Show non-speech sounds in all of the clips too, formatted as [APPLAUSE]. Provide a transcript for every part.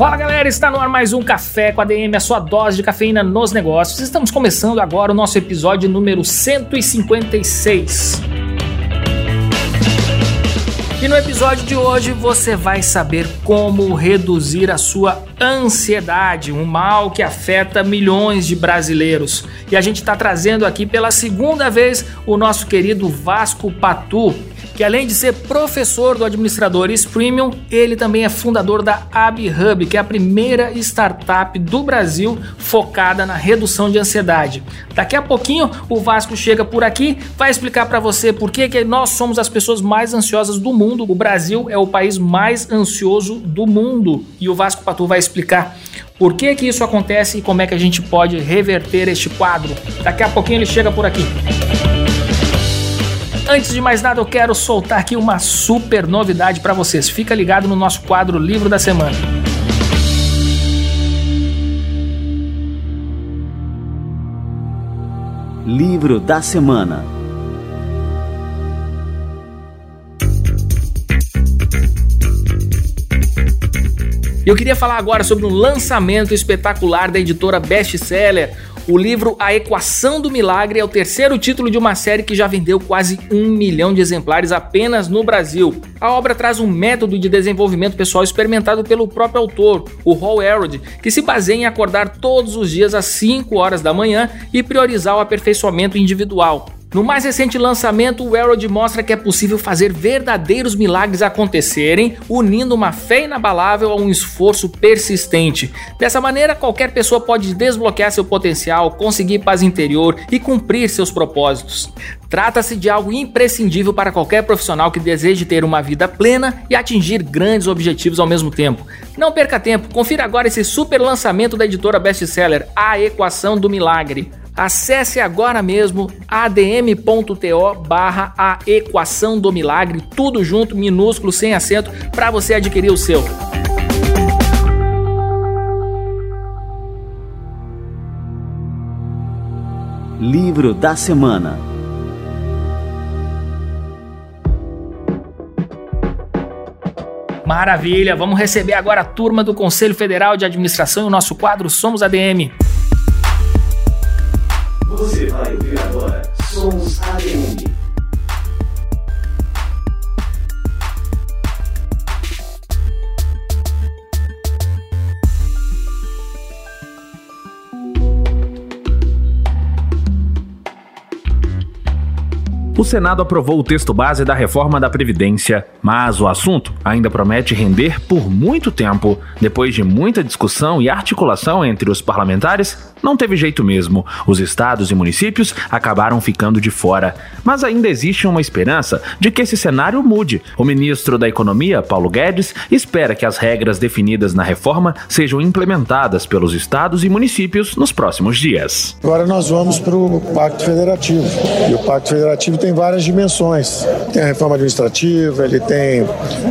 Fala galera, está no ar mais um Café com a DM, a sua dose de cafeína nos negócios. Estamos começando agora o nosso episódio número 156. E no episódio de hoje você vai saber como reduzir a sua ansiedade, um mal que afeta milhões de brasileiros. E a gente está trazendo aqui pela segunda vez o nosso querido Vasco Patu que além de ser professor do Administradores Premium, ele também é fundador da AbHub, que é a primeira startup do Brasil focada na redução de ansiedade. Daqui a pouquinho o Vasco chega por aqui, vai explicar para você por que, que nós somos as pessoas mais ansiosas do mundo. O Brasil é o país mais ansioso do mundo e o Vasco Patu vai explicar por que, que isso acontece e como é que a gente pode reverter este quadro. Daqui a pouquinho ele chega por aqui. Antes de mais nada, eu quero soltar aqui uma super novidade para vocês. Fica ligado no nosso quadro Livro da Semana. Livro da Semana Eu queria falar agora sobre um lançamento espetacular da editora Best Seller o livro A Equação do Milagre é o terceiro título de uma série que já vendeu quase um milhão de exemplares apenas no Brasil. A obra traz um método de desenvolvimento pessoal experimentado pelo próprio autor, o Hall Herod, que se baseia em acordar todos os dias às 5 horas da manhã e priorizar o aperfeiçoamento individual. No mais recente lançamento, o Herald mostra que é possível fazer verdadeiros milagres acontecerem, unindo uma fé inabalável a um esforço persistente. Dessa maneira, qualquer pessoa pode desbloquear seu potencial, conseguir paz interior e cumprir seus propósitos. Trata-se de algo imprescindível para qualquer profissional que deseje ter uma vida plena e atingir grandes objetivos ao mesmo tempo. Não perca tempo, confira agora esse super lançamento da editora Bestseller, A Equação do Milagre. Acesse agora mesmo adm.to barra a equação do milagre, tudo junto, minúsculo, sem acento, para você adquirir o seu. Livro da Semana Maravilha, vamos receber agora a turma do Conselho Federal de Administração e o nosso quadro Somos ADM. Você vai ouvir agora Sons ADM. O Senado aprovou o texto base da reforma da Previdência, mas o assunto ainda promete render por muito tempo. Depois de muita discussão e articulação entre os parlamentares, não teve jeito mesmo. Os estados e municípios acabaram ficando de fora. Mas ainda existe uma esperança de que esse cenário mude. O ministro da Economia, Paulo Guedes, espera que as regras definidas na reforma sejam implementadas pelos estados e municípios nos próximos dias. Agora nós vamos para o Pacto Federativo. E o Pacto Federativo tem várias dimensões. Tem a reforma administrativa, ele tem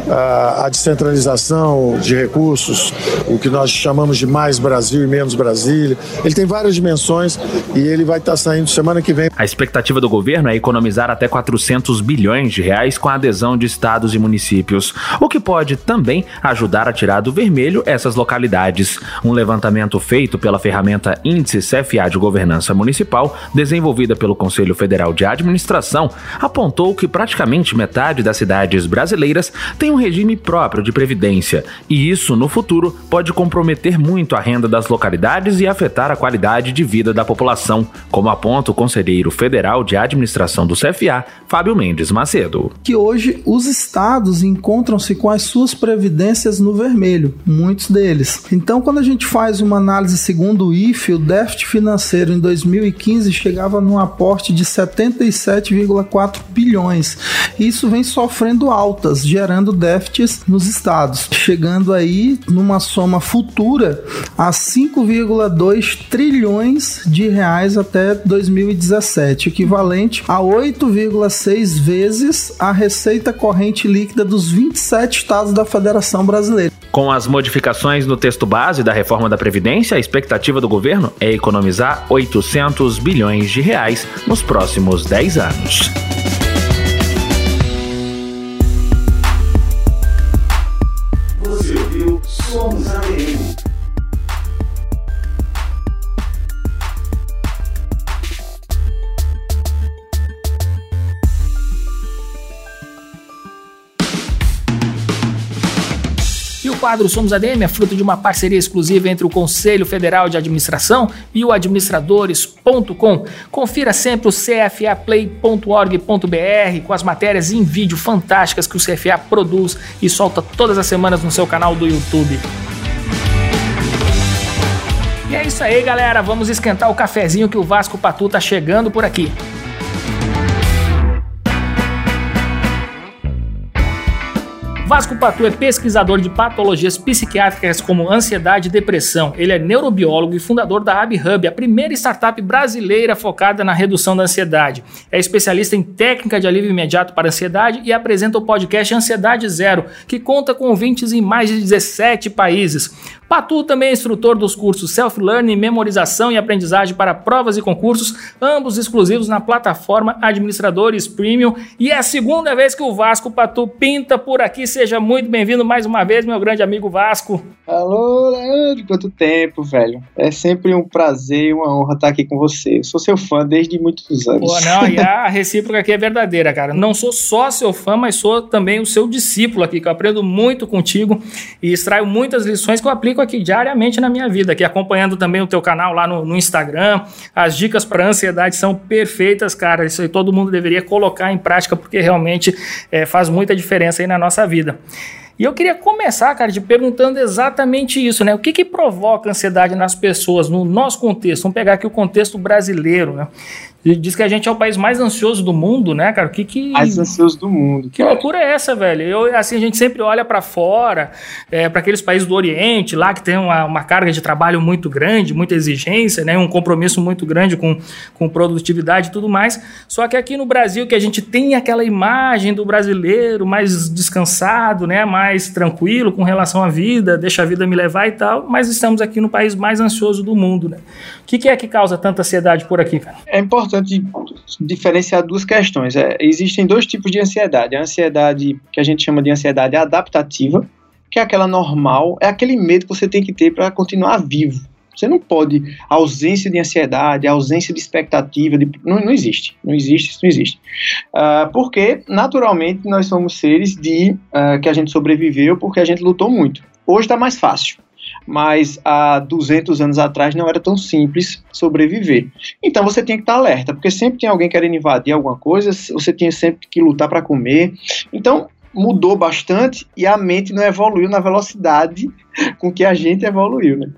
a, a descentralização de recursos, o que nós chamamos de mais Brasil e menos Brasília. Ele tem várias dimensões e ele vai estar saindo semana que vem. A expectativa do governo é economizar até 400 bilhões de reais com a adesão de estados e municípios, o que pode também ajudar a tirar do vermelho essas localidades. Um levantamento feito pela ferramenta Índice CFA de Governança Municipal, desenvolvida pelo Conselho Federal de Administração, apontou que praticamente metade das cidades brasileiras tem um regime próprio de previdência, e isso no futuro pode comprometer muito a renda das localidades e afetar a qualidade qualidade de vida da população, como aponta o conselheiro federal de administração do CFA, Fábio Mendes Macedo. Que hoje os estados encontram-se com as suas previdências no vermelho, muitos deles. Então, quando a gente faz uma análise segundo o IFE, o déficit financeiro em 2015 chegava num aporte de 77,4 bilhões. Isso vem sofrendo altas, gerando déficits nos estados, chegando aí numa soma futura a 5,2 trilhões de reais até 2017, equivalente a 8,6 vezes a receita corrente líquida dos 27 estados da Federação Brasileira. Com as modificações no texto base da reforma da Previdência, a expectativa do governo é economizar 800 bilhões de reais nos próximos 10 anos. Quadro Somos ADM é fruto de uma parceria exclusiva entre o Conselho Federal de Administração e o administradores.com. Confira sempre o cfaplay.org.br com as matérias em vídeo fantásticas que o CFA produz e solta todas as semanas no seu canal do YouTube. E é isso aí, galera. Vamos esquentar o cafezinho que o Vasco Patu tá chegando por aqui. Vasco Patu é pesquisador de patologias psiquiátricas como ansiedade e depressão. Ele é neurobiólogo e fundador da AbHub, a primeira startup brasileira focada na redução da ansiedade. É especialista em técnica de alívio imediato para ansiedade e apresenta o podcast Ansiedade Zero, que conta com ouvintes em mais de 17 países. Patu também é instrutor dos cursos Self-Learning, Memorização e Aprendizagem para Provas e Concursos, ambos exclusivos na plataforma Administradores Premium. E é a segunda vez que o Vasco Patu pinta por aqui. Seja muito bem-vindo mais uma vez, meu grande amigo Vasco. Alô, Leandro, quanto tempo, velho. É sempre um prazer e uma honra estar aqui com você. Eu sou seu fã desde muitos anos. Pô, não, e a [LAUGHS] recíproca aqui é verdadeira, cara. Não sou só seu fã, mas sou também o seu discípulo aqui, que eu aprendo muito contigo e extraio muitas lições que eu aplico aqui diariamente na minha vida, aqui acompanhando também o teu canal lá no, no Instagram. As dicas para ansiedade são perfeitas, cara. Isso aí todo mundo deveria colocar em prática, porque realmente é, faz muita diferença aí na nossa vida. da. E eu queria começar, cara, te perguntando exatamente isso, né? O que, que provoca ansiedade nas pessoas, no nosso contexto? Vamos pegar aqui o contexto brasileiro, né? Diz que a gente é o país mais ansioso do mundo, né, cara? O que que. Mais ansioso do mundo. Que loucura é essa, velho? Eu, assim, a gente sempre olha para fora, é, para aqueles países do Oriente, lá que tem uma, uma, carga de trabalho muito grande, muita exigência, né? Um compromisso muito grande com, com produtividade e tudo mais. Só que aqui no Brasil, que a gente tem aquela imagem do brasileiro mais descansado, né? Mais tranquilo com relação à vida, deixa a vida me levar e tal, mas estamos aqui no país mais ansioso do mundo, né? O que, que é que causa tanta ansiedade por aqui, cara? É importante importante diferenciar duas questões. É, existem dois tipos de ansiedade. A ansiedade que a gente chama de ansiedade adaptativa, que é aquela normal, é aquele medo que você tem que ter para continuar vivo. Você não pode. A ausência de ansiedade, a ausência de expectativa, de, não, não existe. Não existe, isso não existe. Uh, porque, naturalmente, nós somos seres de uh, que a gente sobreviveu porque a gente lutou muito. Hoje está mais fácil mas há 200 anos atrás não era tão simples sobreviver. Então você tem que estar alerta, porque sempre tem alguém querendo invadir alguma coisa, você tinha sempre que lutar para comer. Então mudou bastante e a mente não evoluiu na velocidade com que a gente evoluiu. Né?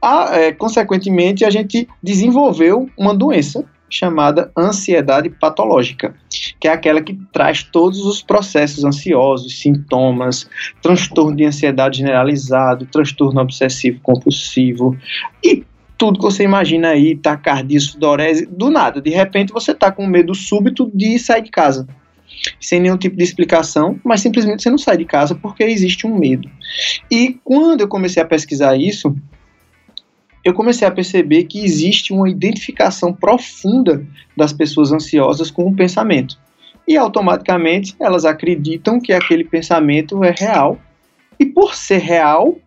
A, é, consequentemente, a gente desenvolveu uma doença chamada ansiedade patológica, que é aquela que traz todos os processos ansiosos, sintomas, transtorno de ansiedade generalizado, transtorno obsessivo compulsivo e tudo que você imagina aí, taquicardia, sudorese, do nada, de repente você está com medo súbito de sair de casa. Sem nenhum tipo de explicação, mas simplesmente você não sai de casa porque existe um medo. E quando eu comecei a pesquisar isso, eu comecei a perceber que existe uma identificação profunda das pessoas ansiosas com o pensamento. E automaticamente elas acreditam que aquele pensamento é real. E por ser real,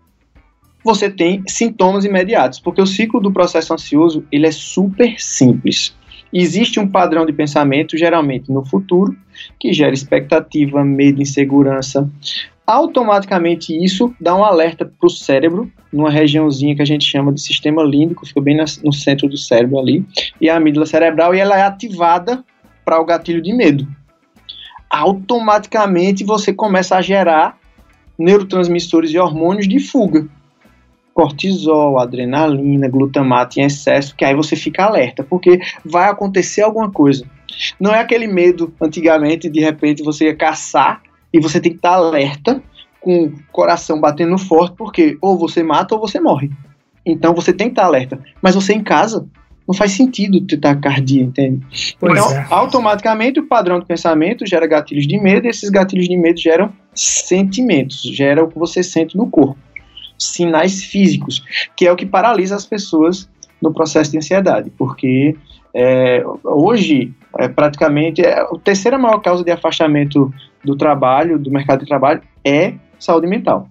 você tem sintomas imediatos, porque o ciclo do processo ansioso ele é super simples. Existe um padrão de pensamento, geralmente no futuro, que gera expectativa, medo, insegurança, automaticamente isso dá um alerta para o cérebro, numa regiãozinha que a gente chama de sistema límbico, fica bem no centro do cérebro ali, e a amígdala cerebral, e ela é ativada para o gatilho de medo. Automaticamente você começa a gerar neurotransmissores e hormônios de fuga. Cortisol, adrenalina, glutamato em excesso, que aí você fica alerta, porque vai acontecer alguma coisa. Não é aquele medo, antigamente, de repente você ia caçar e você tem que estar alerta, com o coração batendo forte, porque ou você mata ou você morre. Então você tem que estar alerta. Mas você em casa, não faz sentido ter taquicardia, entende? Pois então, é. automaticamente o padrão de pensamento gera gatilhos de medo, e esses gatilhos de medo geram sentimentos, gera o que você sente no corpo. Sinais físicos, que é o que paralisa as pessoas no processo de ansiedade, porque é, hoje, é, praticamente, é, a terceira maior causa de afastamento do trabalho, do mercado de trabalho, é saúde mental.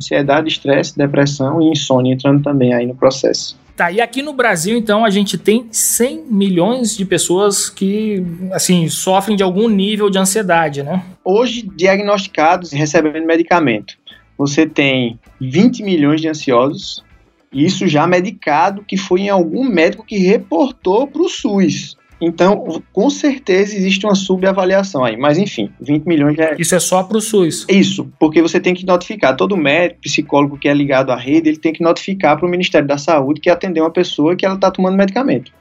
Ansiedade, estresse, depressão e insônia entrando também aí no processo. Tá, e aqui no Brasil, então, a gente tem 100 milhões de pessoas que, assim, sofrem de algum nível de ansiedade, né? Hoje, diagnosticados e recebendo medicamento, você tem 20 milhões de ansiosos, isso já medicado, que foi em algum médico que reportou para o SUS. Então, com certeza existe uma subavaliação aí. Mas, enfim, 20 milhões já é. Isso é só para o SUS. Isso, porque você tem que notificar. Todo médico, psicólogo que é ligado à rede, ele tem que notificar para o Ministério da Saúde que atendeu uma pessoa que ela está tomando medicamento.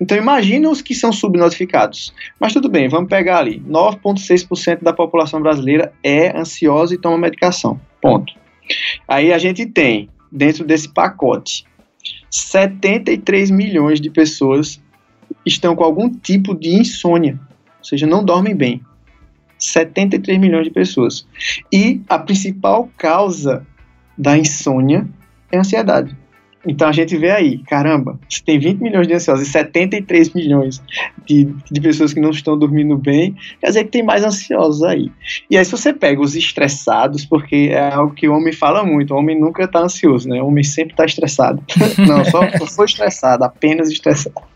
Então, imagina os que são subnotificados. Mas tudo bem, vamos pegar ali. 9,6% da população brasileira é ansiosa e toma medicação. Ponto. Aí a gente tem dentro desse pacote 73 milhões de pessoas estão com algum tipo de insônia, ou seja, não dormem bem. 73 milhões de pessoas. E a principal causa da insônia é a ansiedade. Então a gente vê aí, caramba, se tem 20 milhões de ansiosos e 73 milhões de, de pessoas que não estão dormindo bem, quer dizer que tem mais ansiosos aí. E aí se você pega os estressados, porque é algo que o homem fala muito, o homem nunca está ansioso, né? O homem sempre está estressado. [LAUGHS] não, só, só estressado, apenas estressado.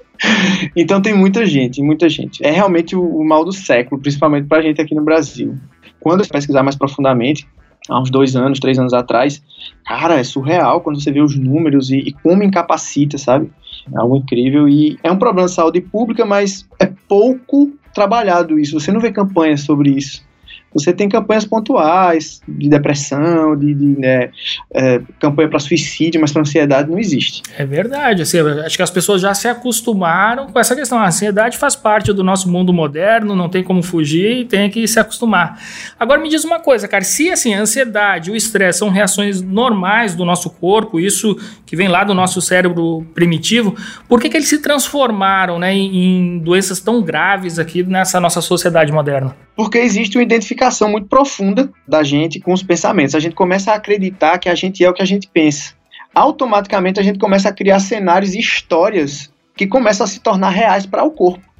Então tem muita gente, muita gente. É realmente o, o mal do século, principalmente pra gente aqui no Brasil. Quando eu pesquisar mais profundamente, há uns dois anos, três anos atrás, cara, é surreal quando você vê os números e, e como incapacita, sabe? É algo incrível e é um problema de saúde pública, mas é pouco trabalhado isso. Você não vê campanhas sobre isso. Você tem campanhas pontuais de depressão, de, de né, é, campanha para suicídio, mas para ansiedade não existe. É verdade. Assim, acho que as pessoas já se acostumaram com essa questão. A ansiedade faz parte do nosso mundo moderno, não tem como fugir e tem que se acostumar. Agora me diz uma coisa, cara, se assim, a ansiedade, o estresse são reações normais do nosso corpo, isso que vem lá do nosso cérebro primitivo, por que, que eles se transformaram né, em, em doenças tão graves aqui nessa nossa sociedade moderna? Porque existe uma identificação muito profunda da gente com os pensamentos. A gente começa a acreditar que a gente é o que a gente pensa. Automaticamente a gente começa a criar cenários e histórias que começam a se tornar reais para o corpo.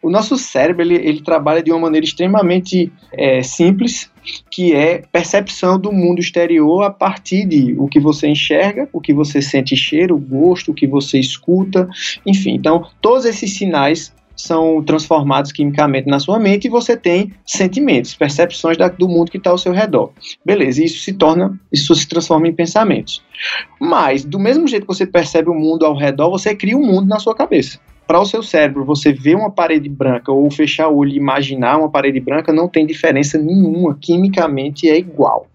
O nosso cérebro ele, ele trabalha de uma maneira extremamente é, simples, que é percepção do mundo exterior a partir de o que você enxerga, o que você sente cheiro, gosto, o que você escuta, enfim. Então, todos esses sinais são transformados quimicamente na sua mente e você tem sentimentos, percepções da, do mundo que está ao seu redor. Beleza, isso se torna, isso se transforma em pensamentos. Mas, do mesmo jeito que você percebe o mundo ao redor, você cria um mundo na sua cabeça. Para o seu cérebro, você ver uma parede branca ou fechar o olho e imaginar uma parede branca não tem diferença nenhuma, quimicamente é igual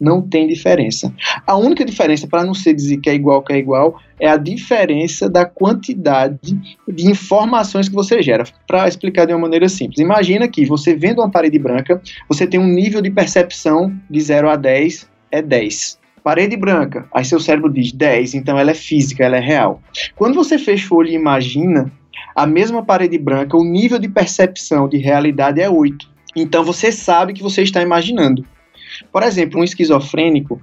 não tem diferença. A única diferença, para não ser dizer que é igual que é igual, é a diferença da quantidade de informações que você gera. Para explicar de uma maneira simples, imagina que você vendo uma parede branca, você tem um nível de percepção de 0 a 10 é 10 parede branca. Aí seu cérebro diz 10, então ela é física, ela é real. Quando você fecha o olho e imagina a mesma parede branca, o nível de percepção de realidade é 8. Então você sabe que você está imaginando. Por exemplo, um esquizofrênico,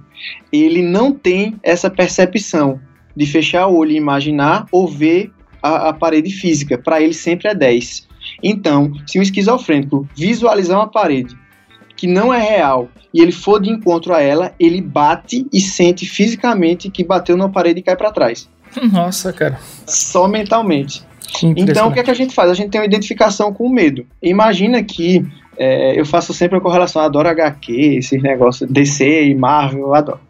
ele não tem essa percepção de fechar o olho e imaginar ou ver a, a parede física. Para ele sempre é 10. Então, se um esquizofrênico visualizar uma parede que não é real e ele for de encontro a ela, ele bate e sente fisicamente que bateu na parede e cai para trás. [LAUGHS] Nossa, cara. Só mentalmente. Então, o que, é que a gente faz? A gente tem uma identificação com o medo. Imagina que É, eu faço sempre a correlação, adoro HQ, esses negócios, DC e Marvel, eu adoro.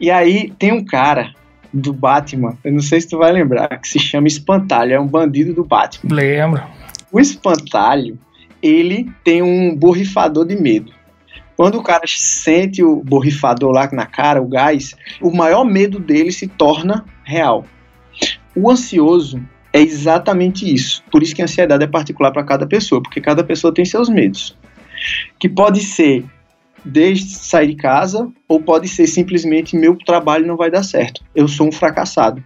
E aí tem um cara do Batman, eu não sei se tu vai lembrar, que se chama Espantalho, é um bandido do Batman. Lembro. O Espantalho, ele tem um borrifador de medo. Quando o cara sente o borrifador lá na cara, o gás, o maior medo dele se torna real. O ansioso é exatamente isso. Por isso que a ansiedade é particular para cada pessoa, porque cada pessoa tem seus medos. Que pode ser desde sair de casa, ou pode ser simplesmente meu trabalho não vai dar certo. Eu sou um fracassado.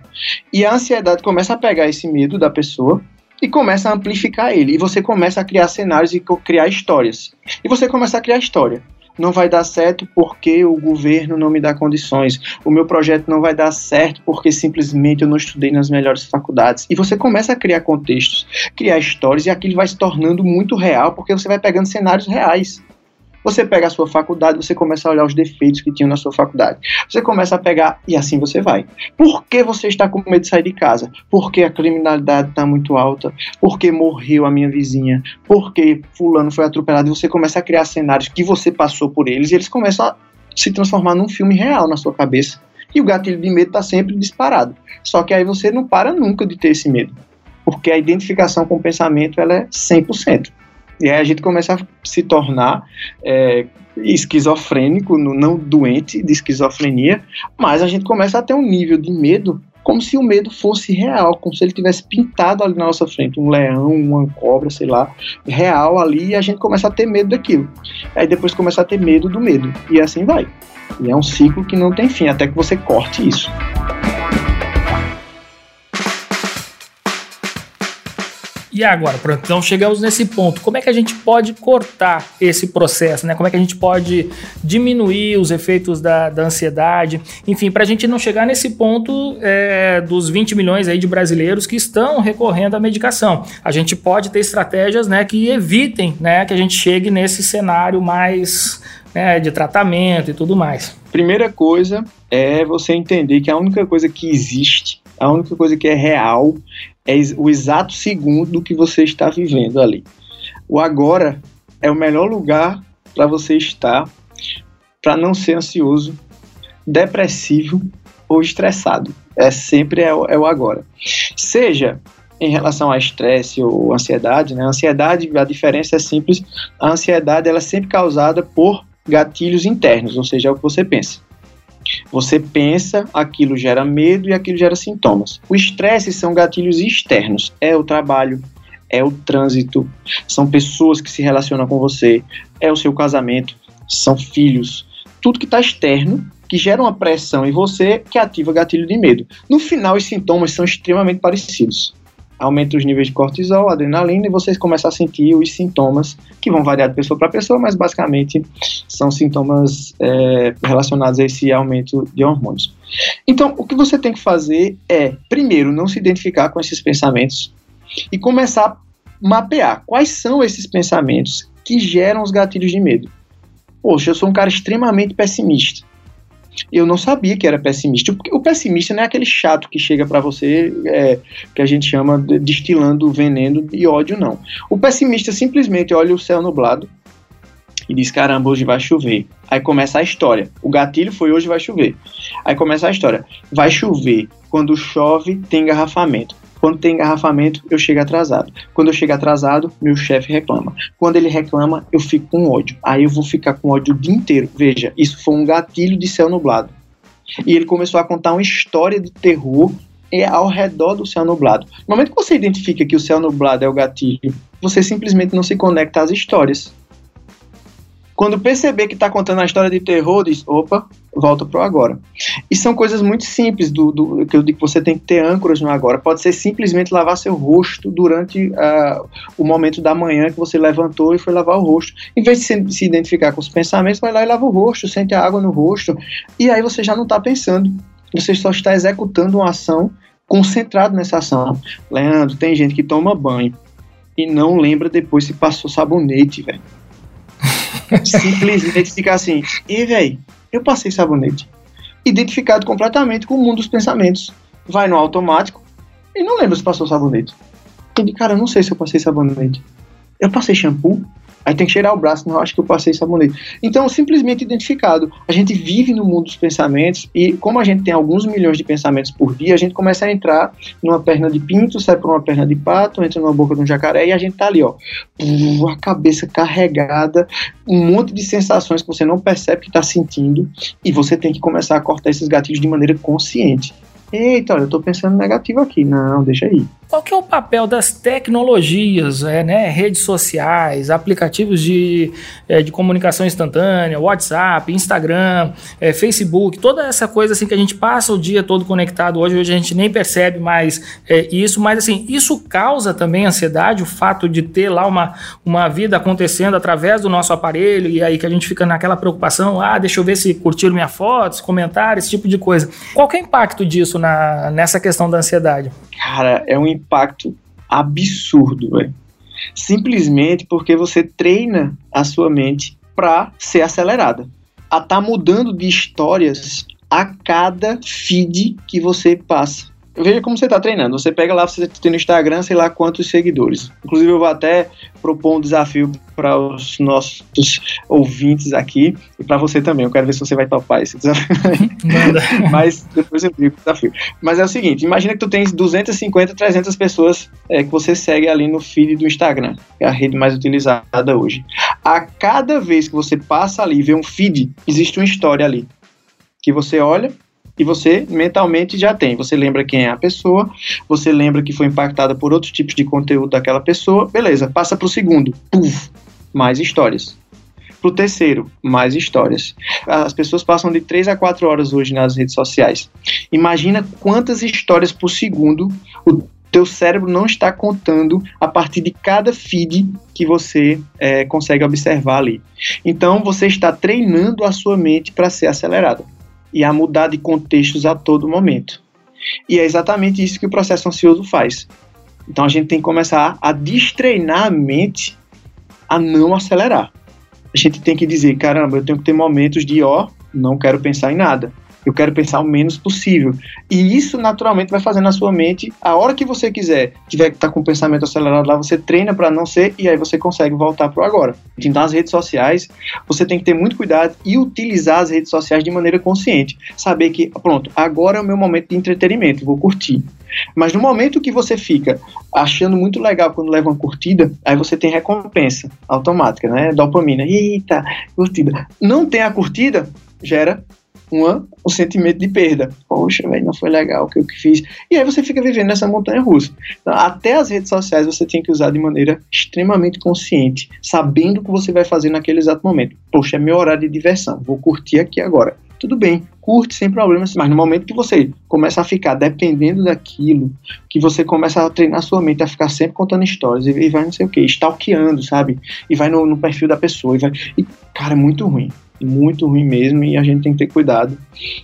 E a ansiedade começa a pegar esse medo da pessoa e começa a amplificar ele. E você começa a criar cenários e criar histórias. E você começa a criar história não vai dar certo porque o governo não me dá condições, o meu projeto não vai dar certo porque simplesmente eu não estudei nas melhores faculdades. E você começa a criar contextos, criar histórias, e aquilo vai se tornando muito real porque você vai pegando cenários reais. Você pega a sua faculdade, você começa a olhar os defeitos que tinham na sua faculdade. Você começa a pegar e assim você vai. Por que você está com medo de sair de casa? Porque a criminalidade está muito alta? Porque morreu a minha vizinha? Porque fulano foi atropelado? E você começa a criar cenários que você passou por eles e eles começam a se transformar num filme real na sua cabeça. E o gatilho de medo está sempre disparado. Só que aí você não para nunca de ter esse medo. Porque a identificação com o pensamento ela é 100%. E aí a gente começa a se tornar é, esquizofrênico, não doente de esquizofrenia, mas a gente começa a ter um nível de medo como se o medo fosse real, como se ele tivesse pintado ali na nossa frente, um leão, uma cobra, sei lá, real ali, e a gente começa a ter medo daquilo. Aí depois começa a ter medo do medo, e assim vai. E é um ciclo que não tem fim, até que você corte isso. E agora, pronto, então chegamos nesse ponto. Como é que a gente pode cortar esse processo, né? Como é que a gente pode diminuir os efeitos da, da ansiedade? Enfim, para a gente não chegar nesse ponto é, dos 20 milhões aí de brasileiros que estão recorrendo à medicação. A gente pode ter estratégias né, que evitem né, que a gente chegue nesse cenário mais né, de tratamento e tudo mais. Primeira coisa é você entender que a única coisa que existe, a única coisa que é real é o exato segundo que você está vivendo ali. O agora é o melhor lugar para você estar para não ser ansioso, depressivo ou estressado. É sempre é o, é o agora. Seja em relação a estresse ou ansiedade, né? A ansiedade, a diferença é simples. A ansiedade ela é sempre causada por gatilhos internos, ou seja, é o que você pensa. Você pensa, aquilo gera medo e aquilo gera sintomas. O estresse são gatilhos externos, é o trabalho, é o trânsito, são pessoas que se relacionam com você, é o seu casamento, são filhos, tudo que está externo que gera uma pressão em você que ativa gatilho de medo. No final, os sintomas são extremamente parecidos aumenta os níveis de cortisol, adrenalina, e vocês começam a sentir os sintomas, que vão variar de pessoa para pessoa, mas basicamente são sintomas é, relacionados a esse aumento de hormônios. Então, o que você tem que fazer é, primeiro, não se identificar com esses pensamentos e começar a mapear quais são esses pensamentos que geram os gatilhos de medo. Poxa, eu sou um cara extremamente pessimista eu não sabia que era pessimista. O, pessimista não é aquele chato que chega para você, é, que a gente chama de destilando veneno e ódio, não. O pessimista simplesmente olha o céu nublado e diz: caramba, hoje vai chover. Aí começa a história. O gatilho foi hoje vai chover. Aí começa a história. Vai chover. Quando chove, tem engarrafamento. Quando tem engarrafamento, eu chego atrasado. Quando eu chego atrasado, meu chefe reclama. Quando ele reclama, eu fico com ódio. Aí eu vou ficar com ódio o dia inteiro. Veja, isso foi um gatilho de céu nublado. E ele começou a contar uma história de terror ao redor do céu nublado. No momento que você identifica que o céu nublado é o gatilho, você simplesmente não se conecta às histórias. Quando perceber que está contando a história de terror, diz: opa, volta pro agora. E são coisas muito simples do, do, que eu digo que você tem que ter âncoras no agora. Pode ser simplesmente lavar seu rosto durante uh, o momento da manhã que você levantou e foi lavar o rosto. Em vez de se, se identificar com os pensamentos, vai lá e lava o rosto, sente a água no rosto. E aí você já não está pensando. Você só está executando uma ação concentrado nessa ação. Leandro, tem gente que toma banho e não lembra depois se passou sabonete, velho. Simplesmente ficar assim, e velho, eu passei sabonete. Identificado completamente com o mundo dos pensamentos. Vai no automático e não lembra se passou sabonete. Ele, cara, eu não sei se eu passei sabonete. Eu passei shampoo? Aí tem que cheirar o braço, não acho que eu passei sabonete. Então, simplesmente identificado. A gente vive no mundo dos pensamentos e como a gente tem alguns milhões de pensamentos por dia, a gente começa a entrar numa perna de pinto, sai por uma perna de pato, entra numa boca de um jacaré e a gente tá ali, ó, a cabeça carregada, um monte de sensações que você não percebe que está sentindo e você tem que começar a cortar esses gatilhos de maneira consciente. Eita, olha, eu tô pensando negativo aqui. Não, deixa aí. Qual que é o papel das tecnologias, é, né, redes sociais, aplicativos de, é, de comunicação instantânea, WhatsApp, Instagram, é, Facebook, toda essa coisa assim que a gente passa o dia todo conectado hoje, hoje a gente nem percebe mais é, isso, mas assim, isso causa também ansiedade, o fato de ter lá uma, uma vida acontecendo através do nosso aparelho e aí que a gente fica naquela preocupação, ah, deixa eu ver se curtiram minha foto, se comentaram, esse tipo de coisa. Qual que é o impacto disso na, nessa questão da ansiedade? Cara, é um impacto absurdo, velho. Simplesmente porque você treina a sua mente para ser acelerada. A tá mudando de histórias a cada feed que você passa. Veja como você está treinando. Você pega lá, você tem no Instagram, sei lá quantos seguidores. Inclusive, eu vou até propor um desafio para os nossos ouvintes aqui e para você também. Eu quero ver se você vai topar esse desafio. [LAUGHS] [LAUGHS] Mas depois eu digo o desafio. Mas é o seguinte: imagina que tu tens 250, 300 pessoas é, que você segue ali no feed do Instagram, que é a rede mais utilizada hoje. A cada vez que você passa ali e vê um feed, existe uma história ali. Que você olha, e você mentalmente já tem. Você lembra quem é a pessoa, você lembra que foi impactada por outros tipos de conteúdo daquela pessoa, beleza, passa para o segundo, mais histórias. Para o terceiro, mais histórias. As pessoas passam de 3 a 4 horas hoje nas redes sociais. Imagina quantas histórias por segundo o teu cérebro não está contando a partir de cada feed que você é, consegue observar ali. Então você está treinando a sua mente para ser acelerada e a mudar de contextos a todo momento. E é exatamente isso que o processo ansioso faz. Então a gente tem que começar a destreinar a mente a não acelerar. A gente tem que dizer, caramba, eu tenho que ter momentos de ó, não quero pensar em nada eu quero pensar o menos possível. E isso naturalmente vai fazer na sua mente, a hora que você quiser, tiver que estar tá com o pensamento acelerado lá, você treina para não ser e aí você consegue voltar para o agora. Então, as redes sociais, você tem que ter muito cuidado e utilizar as redes sociais de maneira consciente. Saber que, pronto, agora é o meu momento de entretenimento, vou curtir. Mas no momento que você fica achando muito legal quando leva uma curtida, aí você tem recompensa automática, né? Dopamina. Eita, curtida. Não tem a curtida, gera uma, um sentimento de perda. Poxa, velho, não foi legal o que eu fiz. E aí você fica vivendo nessa montanha russa. Então, até as redes sociais você tem que usar de maneira extremamente consciente, sabendo o que você vai fazer naquele exato momento. Poxa, é meu horário de diversão, vou curtir aqui agora. Tudo bem, curte sem problemas, mas no momento que você começa a ficar dependendo daquilo, que você começa a treinar sua mente a ficar sempre contando histórias e, vai não sei o que, stalkeando, sabe? E vai no, no perfil da pessoa e vai. E, cara, é muito ruim muito ruim mesmo e a gente tem que ter cuidado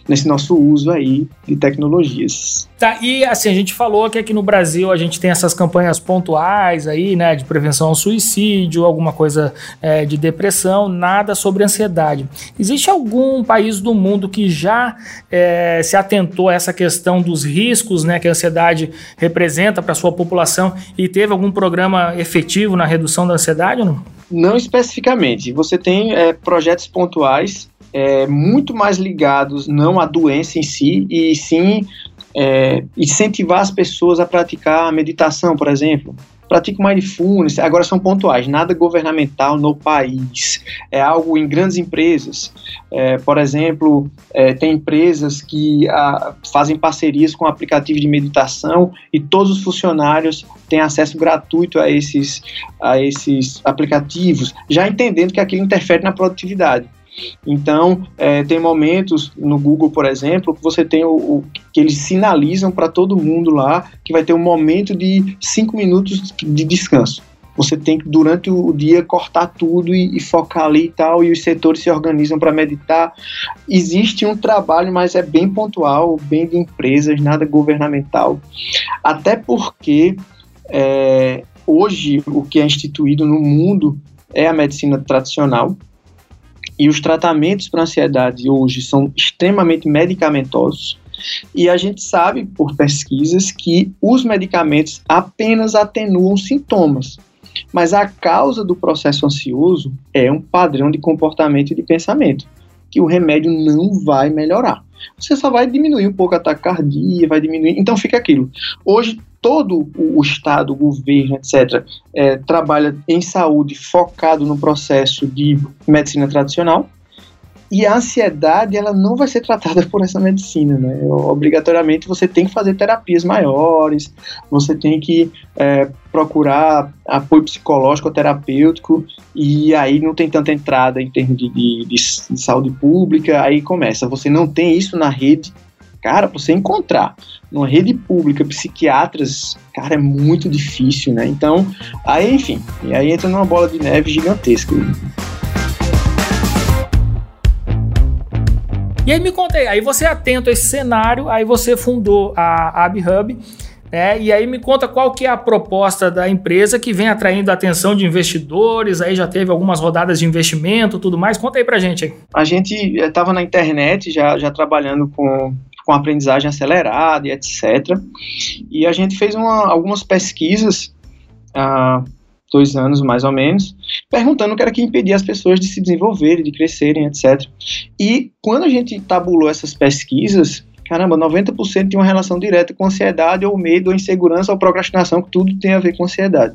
nesse nosso uso aí de tecnologias. Tá, e assim, a gente falou que aqui no Brasil a gente tem essas campanhas pontuais aí, né, de prevenção ao suicídio, alguma coisa é, de depressão, nada sobre ansiedade. Existe algum país do mundo que já é, se atentou a essa questão dos riscos, né, que a ansiedade representa para sua população e teve algum programa efetivo na redução da ansiedade ou não? Não especificamente. Você tem é, projetos pontuais é, muito mais ligados não à doença em si, e sim é, incentivar as pessoas a praticar a meditação, por exemplo. Pratique mindfulness, agora são pontuais, nada governamental no país. É algo em grandes empresas. É, por exemplo, é, tem empresas que a, ah, fazem parcerias com aplicativos de meditação e todos os funcionários têm acesso gratuito a esses, a esses aplicativos, já entendendo que aquilo interfere na produtividade. Então, é, tem momentos no Google, por exemplo, que você tem o, o que eles sinalizam para todo mundo lá que vai ter um momento de cinco minutos de descanso. Você tem que, durante o dia, cortar tudo e, e focar ali e tal, e os setores se organizam para meditar. Existe um trabalho, mas é bem pontual, bem de empresas, nada governamental. Até porque é, hoje o que é instituído no mundo é a medicina tradicional, e os tratamentos para ansiedade hoje são extremamente medicamentosos. E a gente sabe por pesquisas que os medicamentos apenas atenuam sintomas. Mas a causa do processo ansioso é um padrão de comportamento e de pensamento, que o remédio não vai melhorar. Você só vai diminuir um pouco a taquicardia, vai diminuir. Então fica aquilo. Hoje, todo o Estado, o governo, etc., é, trabalha em saúde focado no processo de medicina tradicional, e a ansiedade, ela não vai ser tratada [LAUGHS] por essa medicina, né? Obrigatoriamente você tem que fazer terapias maiores, você tem que é, procurar apoio psicológico terapêutico, e aí não tem tanta entrada em termos de, de, de saúde pública, aí começa. Você não tem isso na rede, cara, você encontrar numa rede pública psiquiatras, cara, é muito difícil, né? Então, aí, enfim, e aí entra numa bola de neve gigantesca. E aí me conta aí, aí você é atento a esse cenário, aí você fundou a AbHub, né? E aí me conta qual que é a proposta da empresa que vem atraindo a atenção de investidores, aí já teve algumas rodadas de investimento, tudo mais. Conta aí pra gente aí. A gente estava na internet já, já trabalhando com com aprendizagem acelerada e etc. E a gente fez uma, algumas pesquisas ah, dois anos mais ou menos, perguntando o que era que impedia as pessoas de se desenvolverem, de crescerem, etc. E quando a gente tabulou essas pesquisas, caramba, 90% tem uma relação direta com ansiedade ou medo, ou insegurança ou procrastinação, que tudo tem a ver com ansiedade.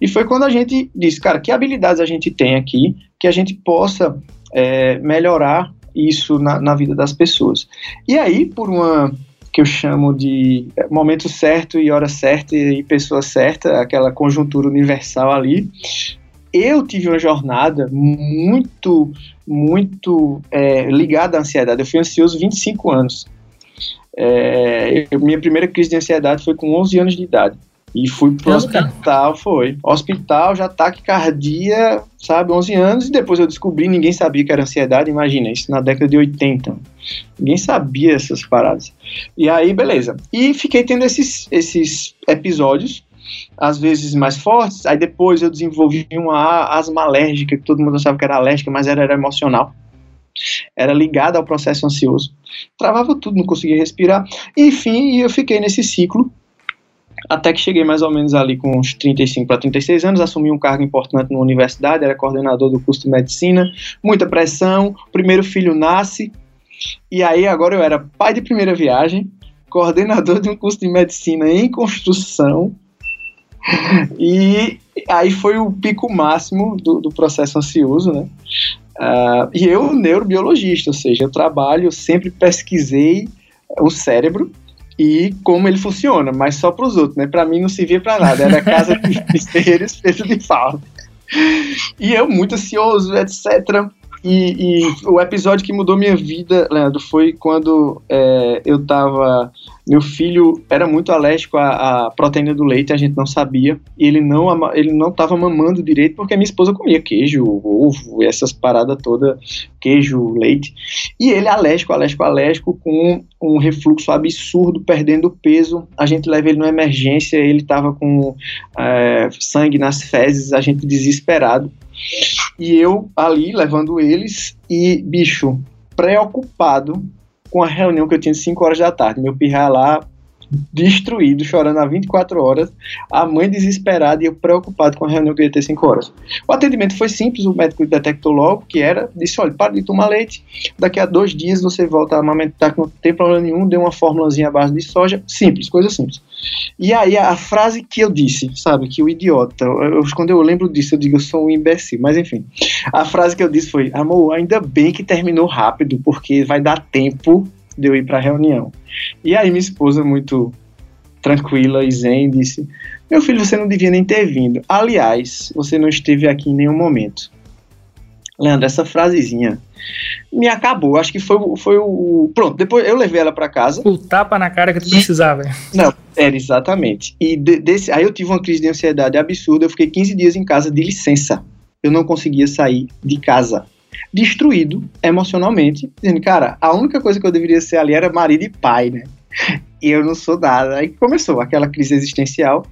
E foi quando a gente disse, cara, que habilidades a gente tem aqui que a gente possa é, melhorar isso na, na vida das pessoas. E aí, por uma que eu chamo de momento certo e hora certa e pessoa certa, aquela conjuntura universal ali. Eu tive uma jornada muito, muito é, ligada à ansiedade. Eu fui ansioso 25 anos. É, eu, minha primeira crise de ansiedade foi com 11 anos de idade. E fui pro hospital, foi. Hospital, já taquicardia, sabe, 11 anos, e depois eu descobri, ninguém sabia que era ansiedade, imagina, isso na década de 80. Ninguém sabia essas paradas. E aí, beleza. E fiquei tendo esses, esses episódios, às vezes mais fortes, aí depois eu desenvolvi uma asma alérgica, que todo mundo achava que era alérgica, mas era, era emocional. Era ligada ao processo ansioso. Travava tudo, não conseguia respirar. Enfim, eu fiquei nesse ciclo até que cheguei mais ou menos ali com uns 35 para 36 anos, assumi um cargo importante na universidade, era coordenador do curso de medicina, muita pressão, primeiro filho nasce, e aí agora eu era pai de primeira viagem, coordenador de um curso de medicina em construção, e aí foi o pico máximo do, do processo ansioso, né? Uh, e eu, neurobiologista, ou seja, eu trabalho, sempre pesquisei o cérebro, e como ele funciona, mas só para os outros, né? Para mim não servia para nada, era casa de [LAUGHS] besteira espeto de pau. E eu muito ansioso, etc. E, e, o episódio que mudou minha vida, Leandro, foi quando é, eu tava. Meu filho era muito alérgico à, à, proteína do leite, a gente não sabia. E ele não, ele não tava mamando direito porque minha esposa comia queijo, ovo, essas paradas todas, queijo, leite. E ele alérgico, alérgico, alérgico, com um refluxo absurdo, perdendo peso. A gente leva ele numa emergência, ele tava com é, sangue nas fezes, a gente desesperado. E eu ali levando eles e, bicho, preocupado com a reunião que eu tinha 5 horas da tarde. Meu pirra lá destruído, chorando há 24 horas, a mãe desesperada e eu preocupado com a reunião que ia ter 5 horas. O atendimento foi simples, o médico detectou logo que era, disse, olha, para de tomar leite, daqui a dois dias você volta a amamentar que não tem problema nenhum, deu uma formulazinha à base de soja, simples, coisa simples. E aí a, frase que eu disse, sabe, que o idiota, eu, quando eu lembro disso eu digo, eu sou um imbecil, mas enfim, a frase que eu disse foi, amor, ainda bem que terminou rápido, porque vai dar tempo de eu ir para a reunião. E aí minha esposa, muito tranquila e zen, disse: Meu filho, você não devia nem ter vindo. Aliás, você não esteve aqui em nenhum momento. Leandro, essa frasezinha me acabou. Acho que foi, foi o. Pronto, depois eu levei ela para casa. O tapa na cara que tu precisava. Não, era exatamente. E de, desse, aí eu tive uma crise de ansiedade absurda. Eu fiquei 15 dias em casa de licença. Eu não conseguia sair de casa destruído emocionalmente, dizendo, cara, a única coisa que eu deveria ser ali era marido e pai, né? E eu não sou nada. Aí começou aquela crise existencial.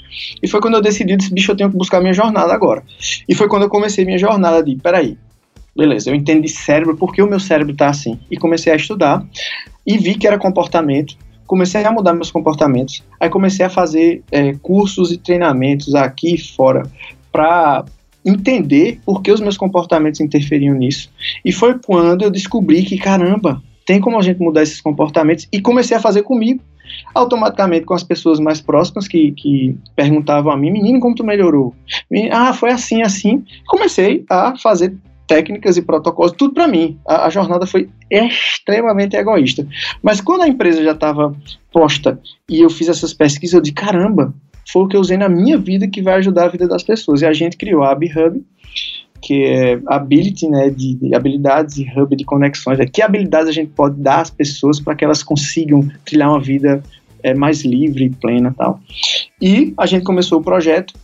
E foi quando eu decidi, disse, bicho, eu tenho que buscar minha jornada agora. E foi quando eu comecei minha jornada de, peraí, beleza, eu entendi cérebro, por que o meu cérebro tá assim? E comecei a estudar e vi que era comportamento. Comecei a mudar meus comportamentos. Aí comecei a fazer é, cursos e treinamentos aqui e fora para entender por que os meus comportamentos interferiam nisso. E foi quando eu descobri que, caramba, tem como a gente mudar esses comportamentos e comecei a fazer comigo. Automaticamente com as pessoas mais próximas que, que perguntavam a mim, menino, como tu melhorou? Ah, foi assim, assim. Comecei a fazer técnicas e protocolos, tudo para mim. A, a, jornada foi extremamente egoísta. Mas quando a empresa já estava posta e eu fiz essas pesquisas, eu disse, caramba, foi o que eu usei na minha vida que vai ajudar a vida das pessoas. E a gente criou a AbHub, que é ability, né, de, de, habilidades e hub de conexões. É que habilidades a gente pode dar às pessoas para que elas consigam trilhar uma vida é, mais livre, plena tal. E a gente começou o projeto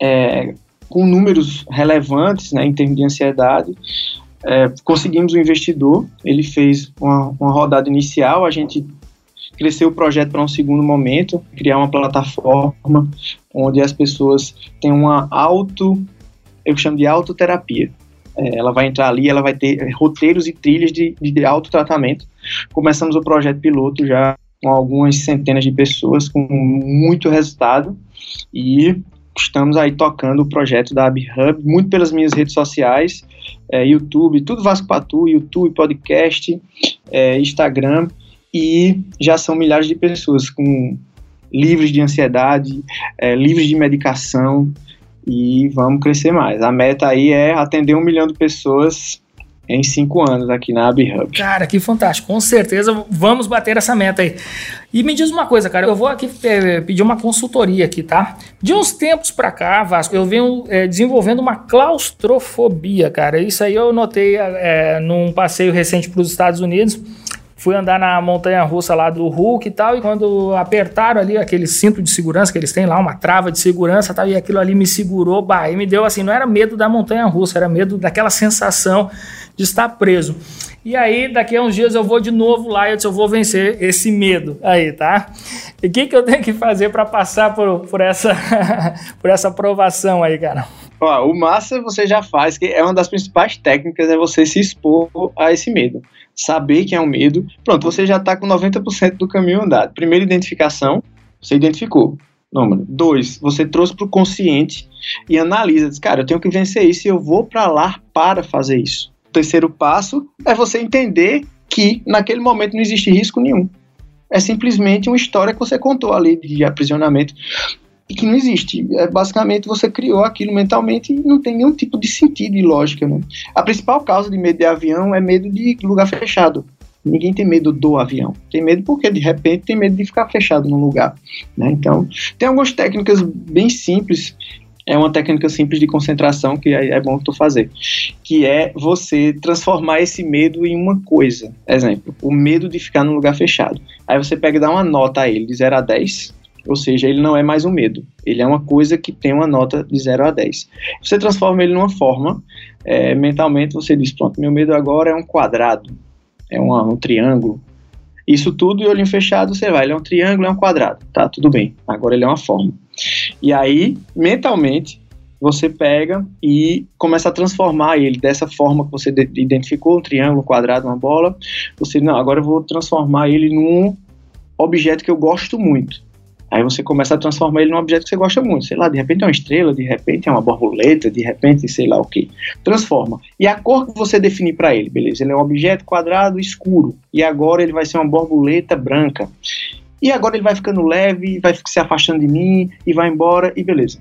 é, com números relevantes, né, em termos de ansiedade. É, conseguimos um investidor, ele fez uma, uma rodada inicial, a gente crescer o projeto para um segundo momento, criar uma plataforma onde as pessoas têm uma auto, eu chamo de autoterapia. É, ela vai entrar ali, ela vai ter roteiros e trilhas de, de autotratamento. Começamos o projeto piloto já com algumas centenas de pessoas, com muito resultado, e estamos aí tocando o projeto da AbHub, muito pelas minhas redes sociais, é, YouTube, tudo Vasco Patu, YouTube, podcast, é, Instagram, e já são milhares de pessoas com livres de ansiedade, é, livres de medicação e vamos crescer mais. A meta aí é atender um milhão de pessoas em cinco anos aqui na AbHub. Cara, que fantástico. Com certeza vamos bater essa meta aí. E me diz uma coisa, cara, eu vou aqui é, pedir uma consultoria aqui, tá? De uns tempos pra cá, Vasco, eu venho é, desenvolvendo uma claustrofobia, cara. Isso aí eu notei é, num passeio recente para os Estados Unidos fui andar na montanha russa lá do Hulk e tal, e quando apertaram ali aquele cinto de segurança que eles têm lá, uma trava de segurança tal, e aquilo ali me segurou, bah, e me deu assim, não era medo da montanha russa, era medo daquela sensação de estar preso. E aí, daqui a uns dias eu vou de novo lá e eu, disse, eu vou vencer esse medo aí, tá? E o que, que eu tenho que fazer para passar por, por, essa, [LAUGHS] por essa aprovação aí, cara? Ó, o massa você já faz, que é uma das principais técnicas, é você se expor a esse medo saber que é um medo, pronto, você já está com 90% do caminho andado. Primeira identificação, você identificou. Número. Dois, você trouxe para o consciente e analisa. Diz, cara, eu tenho que vencer isso e eu vou para lá para fazer isso. O terceiro passo é você entender que naquele momento não existe risco nenhum. É simplesmente uma história que você contou ali de aprisionamento e que não existe. É, basicamente, você criou aquilo mentalmente e não tem nenhum tipo de sentido e lógica. Né? A principal causa de medo de avião é medo de lugar fechado. Ninguém tem medo do avião. Tem medo porque, de repente, tem medo de ficar fechado num lugar. Né? Então, tem algumas técnicas bem simples. É uma técnica simples de concentração que é, é bom tu fazer. Que é você transformar esse medo em uma coisa. Exemplo, o medo de ficar num lugar fechado. Aí você pega e dá uma nota a ele, de 0 a 10 ou seja, ele não é mais um medo, ele é uma coisa que tem uma nota de 0 a 10. Você transforma ele numa forma, é, mentalmente você diz: pronto, meu medo agora é um quadrado, é uma, um triângulo. Isso tudo e olhinho fechado, você vai, ele é um triângulo, é um quadrado, tá, tudo bem, agora ele é uma forma. E aí, mentalmente, você pega e começa a transformar ele dessa forma que você identificou, um triângulo, um quadrado, uma bola. Você, não, agora eu vou transformar ele num objeto que eu gosto muito. Aí você começa a transformar ele num objeto que você gosta muito. Sei lá, de repente é uma estrela, de repente é uma borboleta, de repente sei lá o que. Transforma. E a cor que você definir para ele, beleza? Ele é um objeto quadrado escuro. E agora ele vai ser uma borboleta branca. E agora ele vai ficando leve, vai se afastando de mim e vai embora e beleza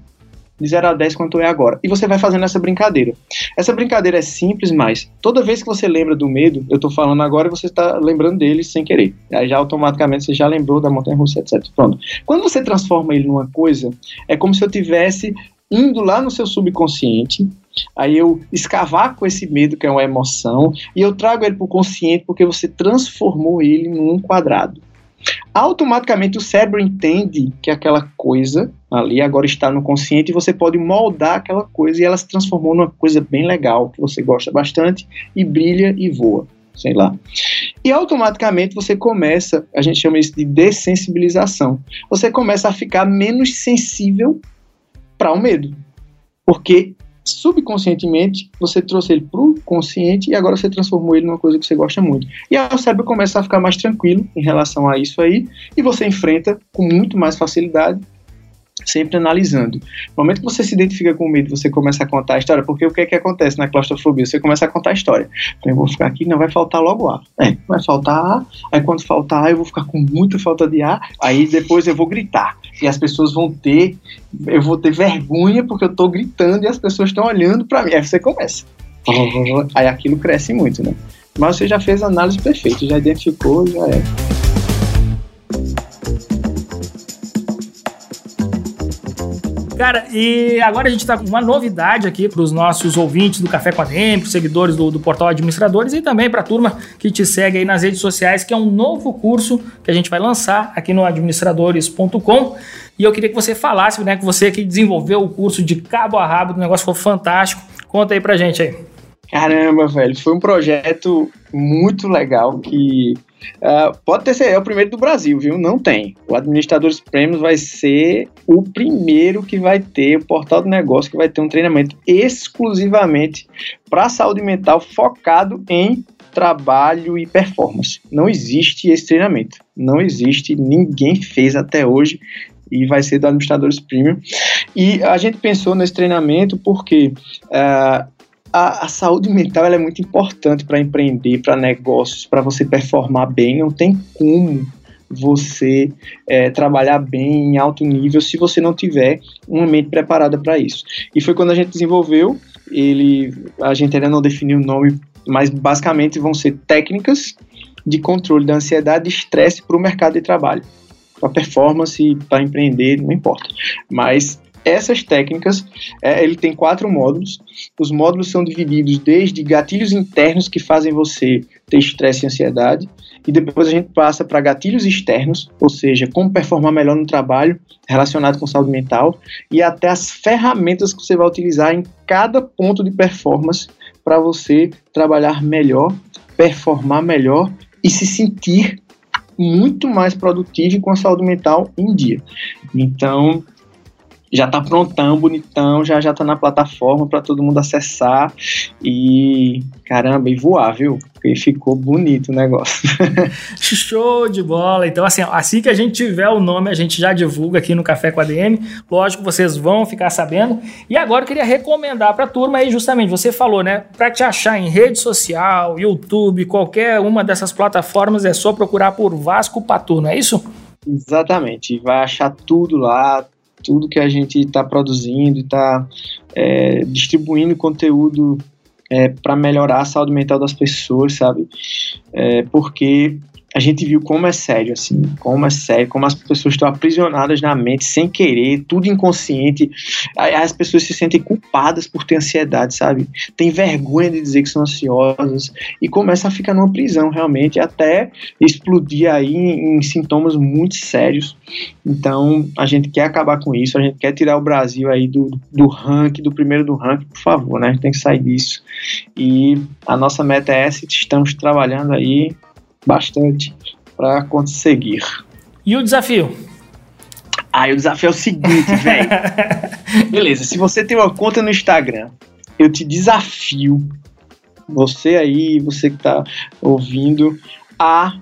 de 0 a 10 quanto é agora. E você vai fazendo essa brincadeira. Essa brincadeira é simples, mas toda vez que você lembra do medo, eu tô falando agora e você está lembrando dele sem querer. Aí já automaticamente você já lembrou da montanha russa, etc. Pronto. Quando você transforma ele numa coisa, é como se eu tivesse indo lá no seu subconsciente, aí eu escavar com esse medo que é uma emoção e eu trago ele para o consciente porque você transformou ele num quadrado automaticamente o cérebro entende que aquela coisa ali agora está no consciente e você pode moldar aquela coisa e ela se transformou numa coisa bem legal, que você gosta bastante e brilha e voa, sei lá. E automaticamente você começa, a gente chama isso de dessensibilização. Você começa a ficar menos sensível para o medo. Porque subconscientemente, você trouxe ele para o consciente e agora você transformou ele numa coisa que você gosta muito. E aí o cérebro começa a ficar mais tranquilo em relação a isso aí e você enfrenta com muito mais facilidade sempre analisando. No momento que você se identifica com medo, você começa a contar a história, porque o que é que acontece na claustrofobia? Você começa a contar a história. Então, eu vou ficar aqui, não vai faltar logo ar. É, vai faltar ar, aí quando faltar ar, eu vou ficar com muita falta de ar, aí depois eu vou gritar. E as pessoas vão ter, eu vou ter vergonha porque eu tô gritando e as pessoas estão olhando para mim. Aí você começa. [LAUGHS] Aí aquilo cresce muito, né? Mas você já fez a análise perfeita, já identificou, já é. Cara, e agora a gente está com uma novidade aqui para os nossos ouvintes do Café com a DM, seguidores do, do portal Administradores e também para a turma que te segue aí nas redes sociais, que é um novo curso que a gente vai lançar aqui no administradores.com. E eu queria que você falasse, né, que você que desenvolveu o curso de cabo a rabo, o negócio foi fantástico. Conta aí pra gente aí. Caramba, velho, foi um projeto muito legal que uh, pode ter sido é o primeiro do Brasil, viu? Não tem. O Administradores Prêmios vai ser o primeiro que vai ter, o portal do negócio que vai ter um treinamento exclusivamente para saúde mental focado em trabalho e performance. Não existe esse treinamento. Não existe, ninguém fez até hoje e vai ser do Administradores Premium. E a gente pensou nesse treinamento porque uh, a, a, saúde mental é muito importante para empreender, para negócios, para você performar bem. Não tem como você é, trabalhar bem em alto nível se você não tiver uma mente preparada para isso. E foi quando a gente desenvolveu, ele, a gente ainda não definiu o nome, mas basicamente vão ser técnicas de controle da ansiedade e estresse para o mercado de trabalho. Para performance, para empreender, não importa. Mas essas técnicas, é, ele tem quatro módulos. Os módulos são divididos desde gatilhos internos que fazem você ter estresse e ansiedade, e depois a gente passa para gatilhos externos, ou seja, como performar melhor no trabalho relacionado com saúde mental, e até as ferramentas que você vai utilizar em cada ponto de performance para você trabalhar melhor, performar melhor e se sentir muito mais produtivo com a saúde mental em dia. Então, já tá prontão, bonitão, já já tá na plataforma para todo mundo acessar e caramba, e voar, viu? E ficou bonito o negócio. [LAUGHS] Show de bola. Então assim, assim que a gente tiver o nome, a gente já divulga aqui no Café com a DM. Lógico, vocês vão ficar sabendo. E agora eu queria recomendar para a turma aí justamente, você falou, né, para te achar em rede social, YouTube, qualquer uma dessas plataformas é só procurar por Vasco Paturno, é isso? Exatamente, vai achar tudo lá, tudo que a gente está produzindo e está é, distribuindo conteúdo é, para melhorar a saúde mental das pessoas, sabe? É, porque a gente viu como é sério, assim, como é sério, como as pessoas estão aprisionadas na mente sem querer, tudo inconsciente. As pessoas se sentem culpadas por ter ansiedade, sabe? Tem vergonha de dizer que são ansiosas e começa a ficar numa prisão realmente, até explodir aí em, sintomas muito sérios. Então, a gente quer acabar com isso, a gente quer tirar o Brasil aí do, do ranking, do primeiro do ranking, por favor, né? A gente tem que sair disso. E a nossa meta é essa, estamos trabalhando aí bastante para conseguir. E o desafio? Ah, o desafio é o seguinte, [LAUGHS] velho. Beleza, se você tem uma conta no Instagram, eu te desafio, você aí, você que tá ouvindo, a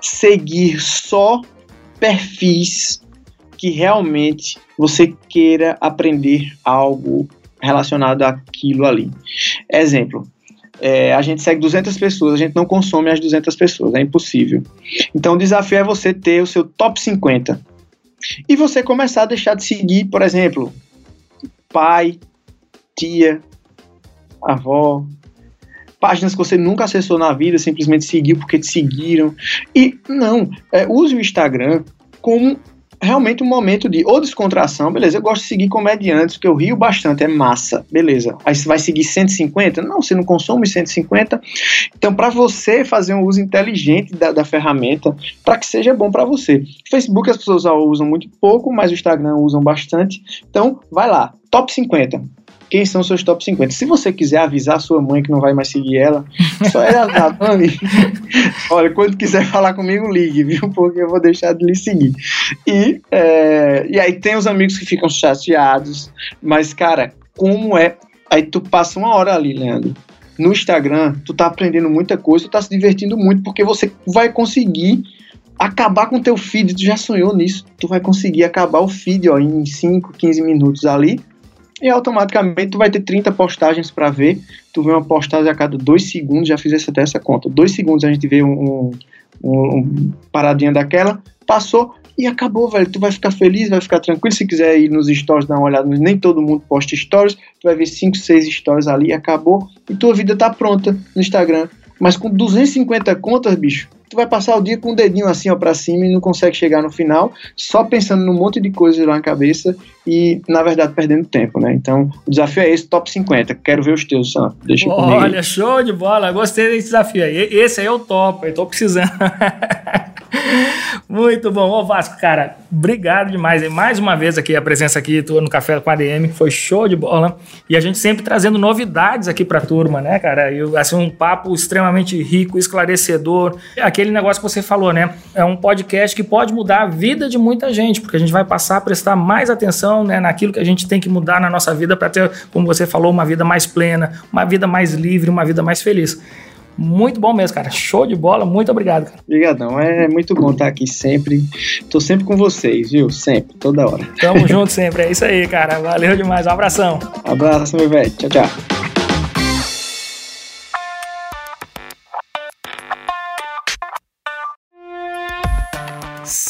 seguir só perfis que realmente você queira aprender algo relacionado àquilo ali. Exemplo, é, a gente segue 200 pessoas, a gente não consome as 200 pessoas, é impossível. Então o desafio é você ter o seu top 50. E você começar a deixar de seguir, por exemplo, pai, tia, avó, páginas que você nunca acessou na vida, simplesmente seguiu porque te seguiram. E não, é, use o Instagram como realmente um momento de ou descontração, beleza, eu gosto de seguir comediantes, porque eu rio bastante, é massa, beleza. Aí você vai seguir 150? Não, você não consome 150. Então, para você fazer um uso inteligente da, da ferramenta, para que seja bom para você. Facebook as pessoas usam muito pouco, mas o Instagram usam bastante. Então, vai lá, top 50 quem são seus top 50. Se você quiser avisar sua mãe que não vai mais seguir ela, só ela avisar, [LAUGHS] mãe, olha, quando quiser falar comigo, ligue, viu? Porque eu vou deixar de lhe seguir. E, é, e aí tem os amigos que ficam chateados, mas, cara, como é. Aí tu passa uma hora ali, Leandro, no Instagram, tu tá aprendendo muita coisa, tu tá se divertindo muito, porque você vai conseguir acabar com o teu feed, tu já sonhou nisso, tu vai conseguir acabar o feed ó, em 5, 15 minutos ali, e automaticamente tu vai ter 30 postagens para ver, tu vê uma postagem a cada 2 segundos, já fizesse até essa conta, 2 segundos a gente vê um, um, um paradinha daquela, passou, e acabou, velho. Tu vai ficar feliz, vai ficar tranquilo. Se quiser ir nos stories, dar uma olhada, nem todo mundo posta stories. Tu vai ver 5, 6 stories ali acabou. E tua vida tá pronta no Instagram. Mas com 250 contas, bicho, tu vai passar o dia com o dedinho assim ó para cima e não consegue chegar no final, só pensando num monte de coisas lá na cabeça e na verdade perdendo tempo, né? Então, o desafio é esse, top 50. Quero ver os teus, Sam. Deixa comigo. Olha, show de bola. Gostei desse desafio aí. Esse aí é o top, eu tô precisando. [LAUGHS] Muito bom. Ô Vasco, cara, obrigado demais. Mais uma vez aqui, a presença aqui tua no Café com a ADM. Foi show de bola. E a gente sempre trazendo novidades aqui pra turma, né, cara? E assim, um papo extremamente rico, esclarecedor. Aquele negócio que você falou, né? É um podcast que pode mudar a vida de muita gente, porque a gente vai passar a prestar mais atenção né, naquilo que a gente tem que mudar na nossa vida para ter, como você falou, uma vida mais plena, uma vida mais livre, uma vida mais feliz. Muito bom mesmo, cara. Show de bola. Muito obrigado, cara. Obrigadão. É muito bom estar aqui sempre. Tô sempre com vocês, viu? Sempre, toda hora. Tamo [LAUGHS] junto sempre. É isso aí, cara. Valeu demais. Um abração. Abraço, meu velho. Tchau, tchau.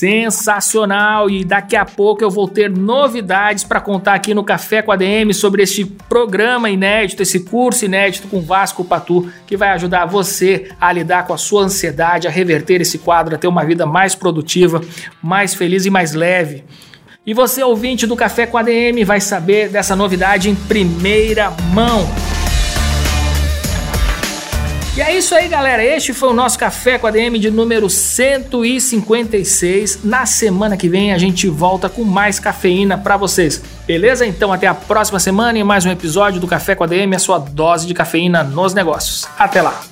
Sensacional! E daqui a pouco eu vou ter novidades para contar aqui no Café com a DM sobre este programa inédito, esse curso inédito com Vasco Patu, que vai ajudar você a lidar com a sua ansiedade, a reverter esse quadro, a ter uma vida mais produtiva, mais feliz e mais leve. E você, ouvinte do Café com a DM, vai saber dessa novidade em primeira mão. E é isso aí, galera. Este foi o nosso Café com a DM de número 156. Na semana que vem a gente volta com mais cafeína para vocês. Beleza? Então até a próxima semana em mais um episódio do Café com a DM, a sua dose de cafeína nos negócios. Até lá.